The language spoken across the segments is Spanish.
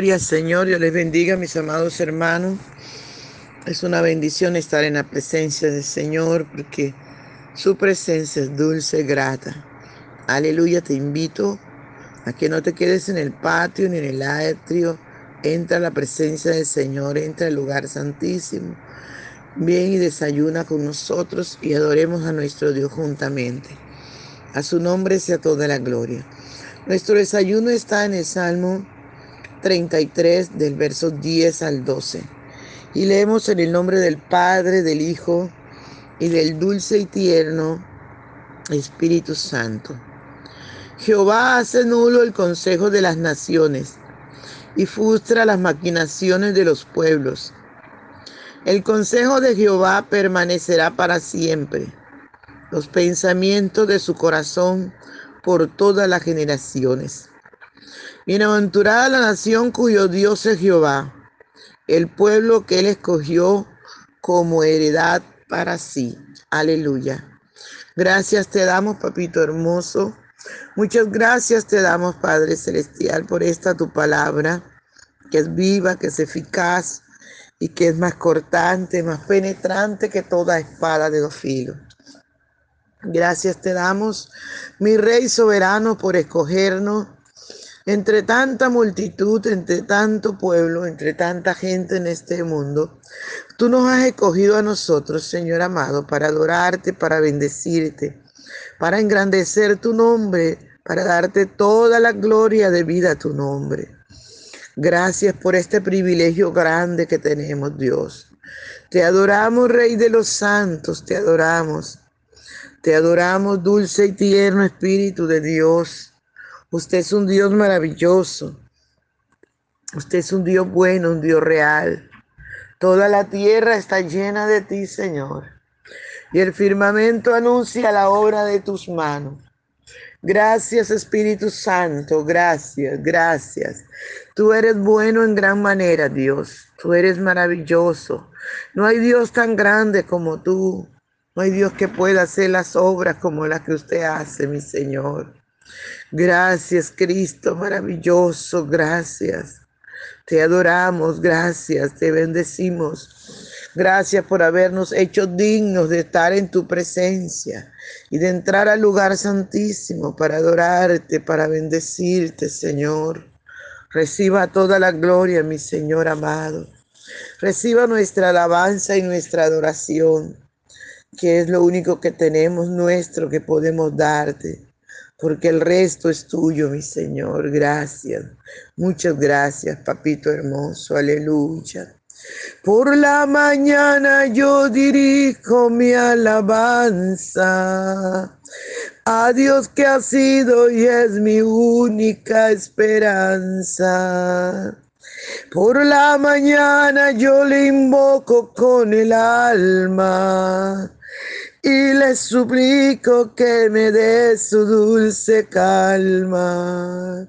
Gloria al Señor, Dios les bendiga, mis amados hermanos. Es una bendición estar en la presencia del Señor porque su presencia es dulce, grata. Aleluya, te invito a que no te quedes en el patio ni en el atrio. Entra a la presencia del Señor, entra al lugar santísimo. Ven y desayuna con nosotros y adoremos a nuestro Dios juntamente. A su nombre sea toda la gloria. Nuestro desayuno está en el Salmo 33 del verso 10 al 12. Y leemos en el nombre del Padre, del Hijo y del dulce y tierno Espíritu Santo. Jehová hace nulo el consejo de las naciones y frustra las maquinaciones de los pueblos. El consejo de Jehová permanecerá para siempre, los pensamientos de su corazón por todas las generaciones. Bienaventurada la nación cuyo Dios es Jehová, el pueblo que él escogió como heredad para sí. Aleluya. Gracias te damos, papito hermoso. Muchas gracias te damos, Padre Celestial, por esta tu palabra, que es viva, que es eficaz y que es más cortante, más penetrante que toda espada de dos filos. Gracias te damos, mi Rey soberano, por escogernos entre tanta multitud, entre tanto pueblo, entre tanta gente en este mundo, tú nos has escogido a nosotros, Señor amado, para adorarte, para bendecirte, para engrandecer tu nombre, para darte toda la gloria de vida a tu nombre. Gracias por este privilegio grande que tenemos, Dios. Te adoramos, Rey de los santos, te adoramos. Te adoramos, dulce y tierno Espíritu de Dios. Usted es un Dios maravilloso. Usted es un Dios bueno, un Dios real. Toda la tierra está llena de ti, Señor. Y el firmamento anuncia la obra de tus manos. Gracias Espíritu Santo, gracias, gracias. Tú eres bueno en gran manera, Dios. Tú eres maravilloso. No hay Dios tan grande como tú. No hay Dios que pueda hacer las obras como las que usted hace, mi Señor. Gracias, Cristo maravilloso, gracias. Te adoramos, gracias, te bendecimos. Gracias por habernos hecho dignos de estar en tu presencia y de entrar al lugar santísimo para adorarte, para bendecirte, Señor. Reciba toda la gloria, mi Señor amado. Reciba nuestra alabanza y nuestra adoración, que es lo único que tenemos nuestro que podemos darte porque el resto es tuyo, mi Señor. Gracias. Muchas gracias, papito hermoso. Aleluya. Por la mañana yo dirijo mi alabanza a Dios que ha sido y es mi única esperanza. Por la mañana yo le invoco con el alma y le suplico que me dé su dulce calma.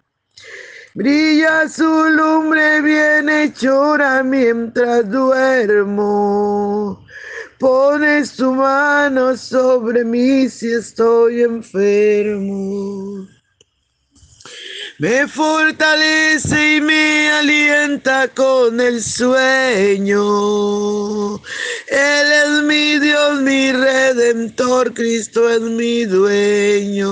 Brilla su lumbre bien hechora mientras duermo Pones tu mano sobre mí si estoy enfermo. Me fortalece y me alienta con el sueño. Él es mi Dios, mi redentor, Cristo es mi dueño.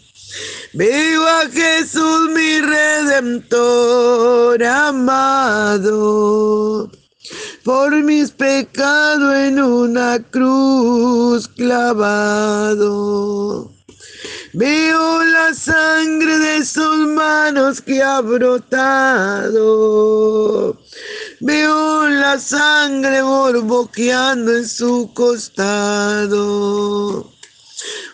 Vivo a Jesús mi redentor amado, por mis pecados en una cruz clavado. Veo la sangre de sus manos que ha brotado. Veo la sangre borboqueando en su costado.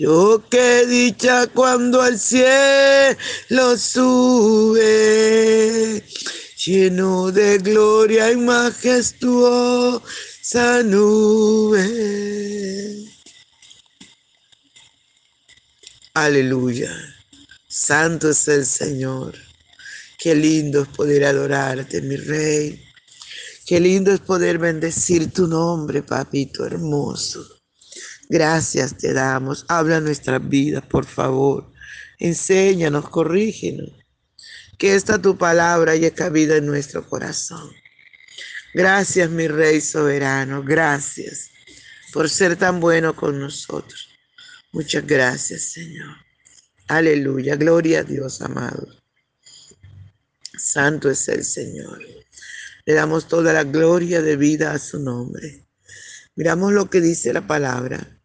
Pero qué dicha cuando al cielo sube, lleno de gloria y majestuosa nube. Aleluya. Santo es el Señor. Qué lindo es poder adorarte, mi Rey. Qué lindo es poder bendecir tu nombre, papito hermoso. Gracias te damos. Habla nuestras vidas, por favor. Enséñanos, corrígenos. Que esta tu palabra haya cabida en nuestro corazón. Gracias, mi Rey soberano. Gracias por ser tan bueno con nosotros. Muchas gracias, Señor. Aleluya. Gloria a Dios, amado. Santo es el Señor. Le damos toda la gloria de vida a su nombre. Miramos lo que dice la palabra.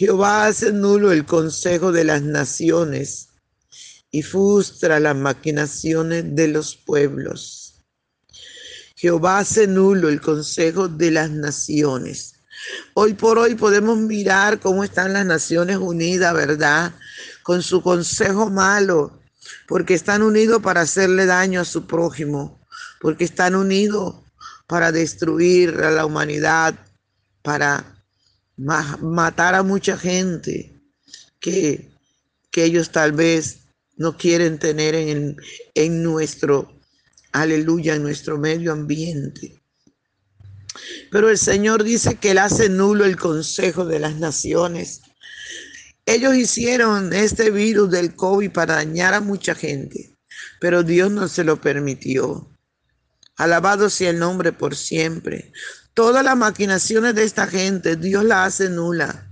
Jehová hace nulo el consejo de las naciones y frustra las maquinaciones de los pueblos. Jehová hace nulo el consejo de las naciones. Hoy por hoy podemos mirar cómo están las Naciones Unidas, ¿verdad? Con su consejo malo, porque están unidos para hacerle daño a su prójimo, porque están unidos para destruir a la humanidad, para matar a mucha gente que, que ellos tal vez no quieren tener en, en nuestro, aleluya, en nuestro medio ambiente. Pero el Señor dice que Él hace nulo el consejo de las naciones. Ellos hicieron este virus del COVID para dañar a mucha gente, pero Dios no se lo permitió. Alabado sea el nombre por siempre. Todas las maquinaciones de esta gente, Dios la hace nula.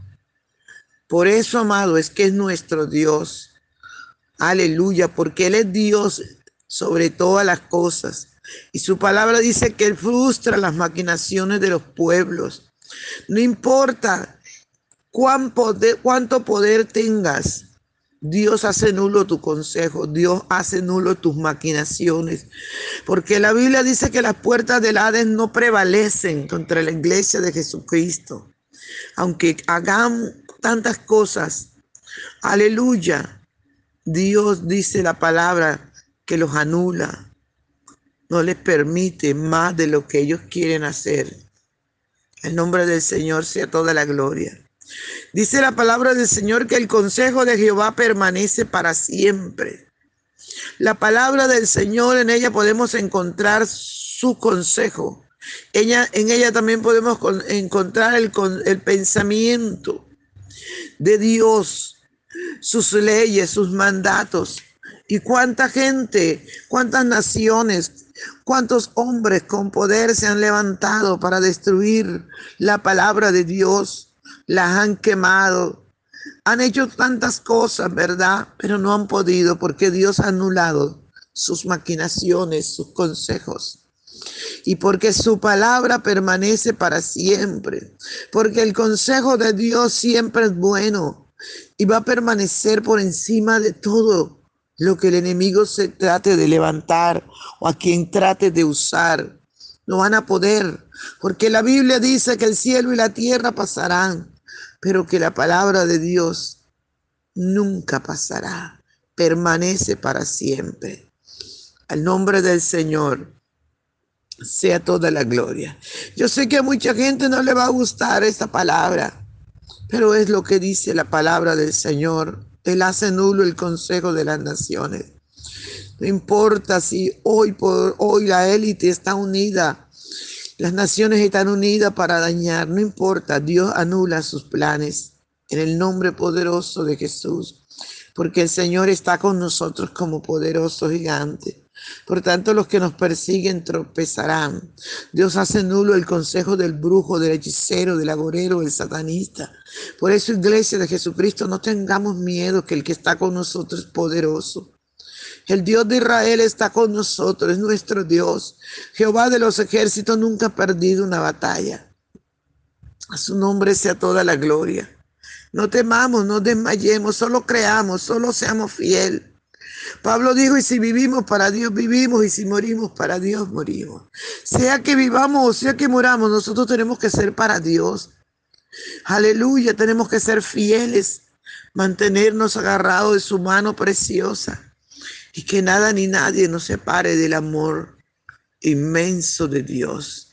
Por eso, amado, es que es nuestro Dios. Aleluya, porque Él es Dios sobre todas las cosas. Y su palabra dice que Él frustra las maquinaciones de los pueblos. No importa cuánto poder tengas, Dios hace nulo tu consejo, Dios hace nulo tus maquinaciones, porque la Biblia dice que las puertas del Hades no prevalecen contra la iglesia de Jesucristo. Aunque hagan tantas cosas, aleluya, Dios dice la palabra que los anula, no les permite más de lo que ellos quieren hacer. El nombre del Señor sea toda la gloria. Dice la palabra del Señor que el consejo de Jehová permanece para siempre. La palabra del Señor, en ella podemos encontrar su consejo. Ella, en ella también podemos encontrar el, el pensamiento de Dios, sus leyes, sus mandatos. Y cuánta gente, cuántas naciones, cuántos hombres con poder se han levantado para destruir la palabra de Dios las han quemado, Han hecho tantas cosas, ¿verdad? Pero no han podido porque Dios ha anulado sus maquinaciones, sus consejos. Y porque su palabra permanece para siempre. Porque el consejo de Dios siempre es bueno y va a permanecer por encima de todo lo que el enemigo se trate de levantar o a quien trate de usar. No van a poder, porque la Biblia dice que el cielo y la tierra pasarán, pero que la palabra de Dios nunca pasará, permanece para siempre. Al nombre del Señor sea toda la gloria. Yo sé que a mucha gente no le va a gustar esta palabra, pero es lo que dice la palabra del Señor. Él hace nulo el consejo de las naciones. No importa si hoy por hoy la élite está unida, las naciones están unidas para dañar, no importa, Dios anula sus planes en el nombre poderoso de Jesús, porque el Señor está con nosotros como poderoso gigante. Por tanto, los que nos persiguen tropezarán. Dios hace nulo el consejo del brujo, del hechicero, del agorero, del satanista. Por eso, iglesia de Jesucristo, no tengamos miedo que el que está con nosotros es poderoso. El Dios de Israel está con nosotros, es nuestro Dios. Jehová de los ejércitos nunca ha perdido una batalla. A su nombre sea toda la gloria. No temamos, no desmayemos, solo creamos, solo seamos fieles. Pablo dijo, y si vivimos para Dios, vivimos, y si morimos para Dios, morimos. Sea que vivamos o sea que moramos, nosotros tenemos que ser para Dios. Aleluya, tenemos que ser fieles, mantenernos agarrados de su mano preciosa y que nada ni nadie nos separe del amor inmenso de Dios.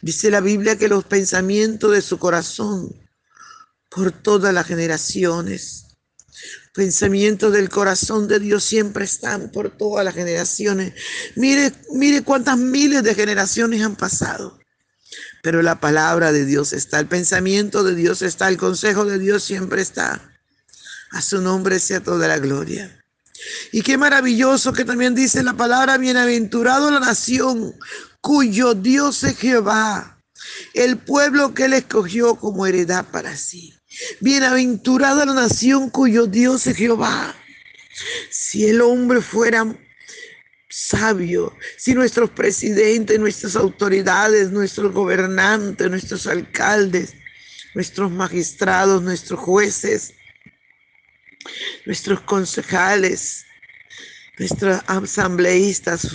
Dice la Biblia que los pensamientos de su corazón por todas las generaciones pensamientos del corazón de Dios siempre están por todas las generaciones. Mire, mire cuántas miles de generaciones han pasado. Pero la palabra de Dios está, el pensamiento de Dios está, el consejo de Dios siempre está. A su nombre sea toda la gloria. Y qué maravilloso que también dice la palabra, bienaventurado la nación cuyo Dios es Jehová, el pueblo que él escogió como heredad para sí. Bienaventurada la nación cuyo Dios es Jehová. Si el hombre fuera sabio, si nuestros presidentes, nuestras autoridades, nuestros gobernantes, nuestros alcaldes, nuestros magistrados, nuestros jueces, nuestros concejales, nuestros asambleístas,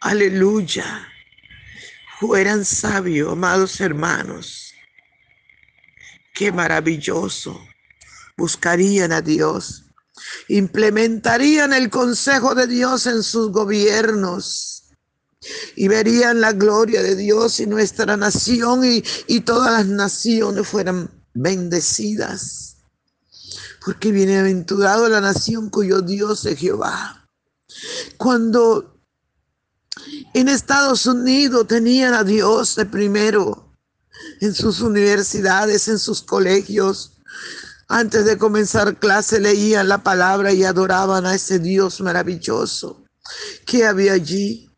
aleluya, fueran sabios, amados hermanos Qué maravilloso. Buscarían a Dios. Implementarían el consejo de Dios en sus gobiernos. Y verían la gloria de Dios y nuestra nación y, y todas las naciones fueran bendecidas. Porque bienaventurado la nación cuyo Dios es Jehová. Cuando en Estados Unidos tenían a Dios de primero, en sus universidades, en sus colegios. Antes de comenzar clase leían la palabra y adoraban a ese Dios maravilloso que había allí.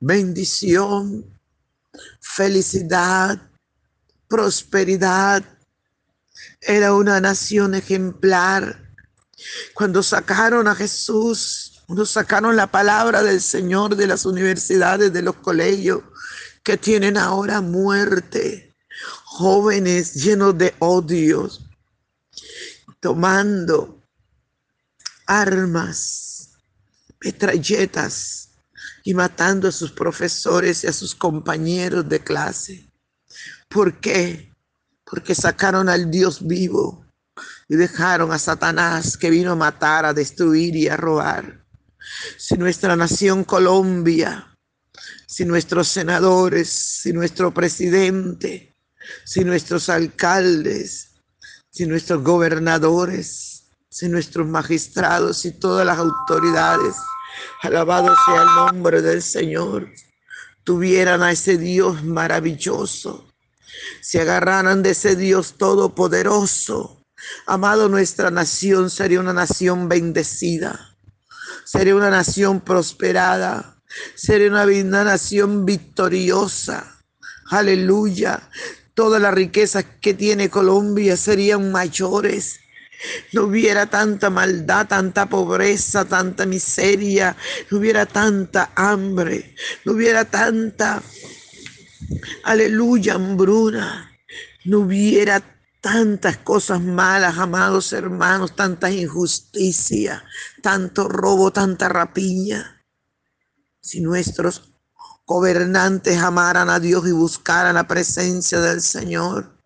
Bendición, felicidad, prosperidad. Era una nación ejemplar. Cuando sacaron a Jesús, cuando sacaron la palabra del Señor de las universidades, de los colegios, que tienen ahora muerte jóvenes llenos de odios, tomando armas, metralletas y matando a sus profesores y a sus compañeros de clase. ¿Por qué? Porque sacaron al Dios vivo y dejaron a Satanás que vino a matar, a destruir y a robar. Si nuestra nación Colombia, si nuestros senadores, si nuestro presidente si nuestros alcaldes, si nuestros gobernadores, si nuestros magistrados y todas las autoridades, alabado sea el nombre del Señor, tuvieran a ese Dios maravilloso, se agarraran de ese Dios todopoderoso, amado, nuestra nación sería una nación bendecida, sería una nación prosperada, sería una, una nación victoriosa. Aleluya todas las riquezas que tiene Colombia serían mayores. No hubiera tanta maldad, tanta pobreza, tanta miseria, no hubiera tanta hambre, no hubiera tanta, aleluya, hambruna, no hubiera tantas cosas malas, amados hermanos, tanta injusticia, tanto robo, tanta rapiña. Si nuestros gobernantes amaran a Dios y buscaran la presencia del Señor,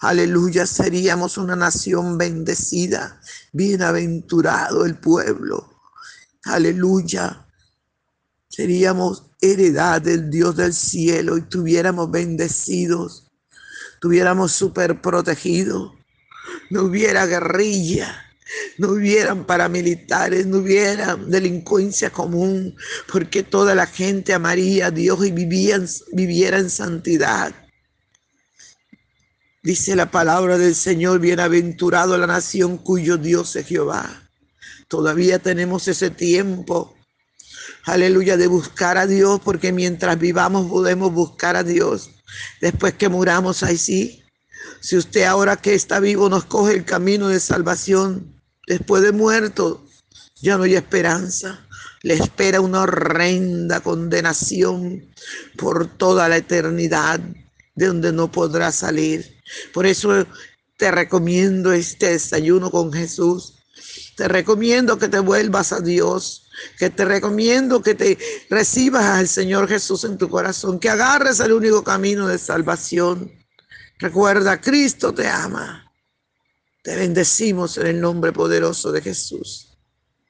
aleluya, seríamos una nación bendecida, bienaventurado el pueblo, aleluya. Seríamos heredad del Dios del cielo y tuviéramos bendecidos estuviéramos súper protegidos, no hubiera guerrilla, no hubieran paramilitares, no hubiera delincuencia común, porque toda la gente amaría a Dios y viviera en santidad. Dice la palabra del Señor, bienaventurado la nación cuyo Dios es Jehová. Todavía tenemos ese tiempo, aleluya, de buscar a Dios, porque mientras vivamos podemos buscar a Dios. Después que muramos, ahí sí. Si usted ahora que está vivo nos coge el camino de salvación, después de muerto, ya no hay esperanza. Le espera una horrenda condenación por toda la eternidad, de donde no podrá salir. Por eso te recomiendo este desayuno con Jesús. Te recomiendo que te vuelvas a Dios que te recomiendo que te recibas al Señor Jesús en tu corazón, que agarres el único camino de salvación. Recuerda, Cristo te ama. Te bendecimos en el nombre poderoso de Jesús.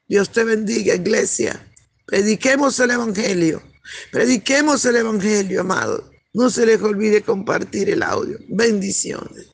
Dios te bendiga, iglesia. Prediquemos el Evangelio. Prediquemos el Evangelio, amado. No se les olvide compartir el audio. Bendiciones.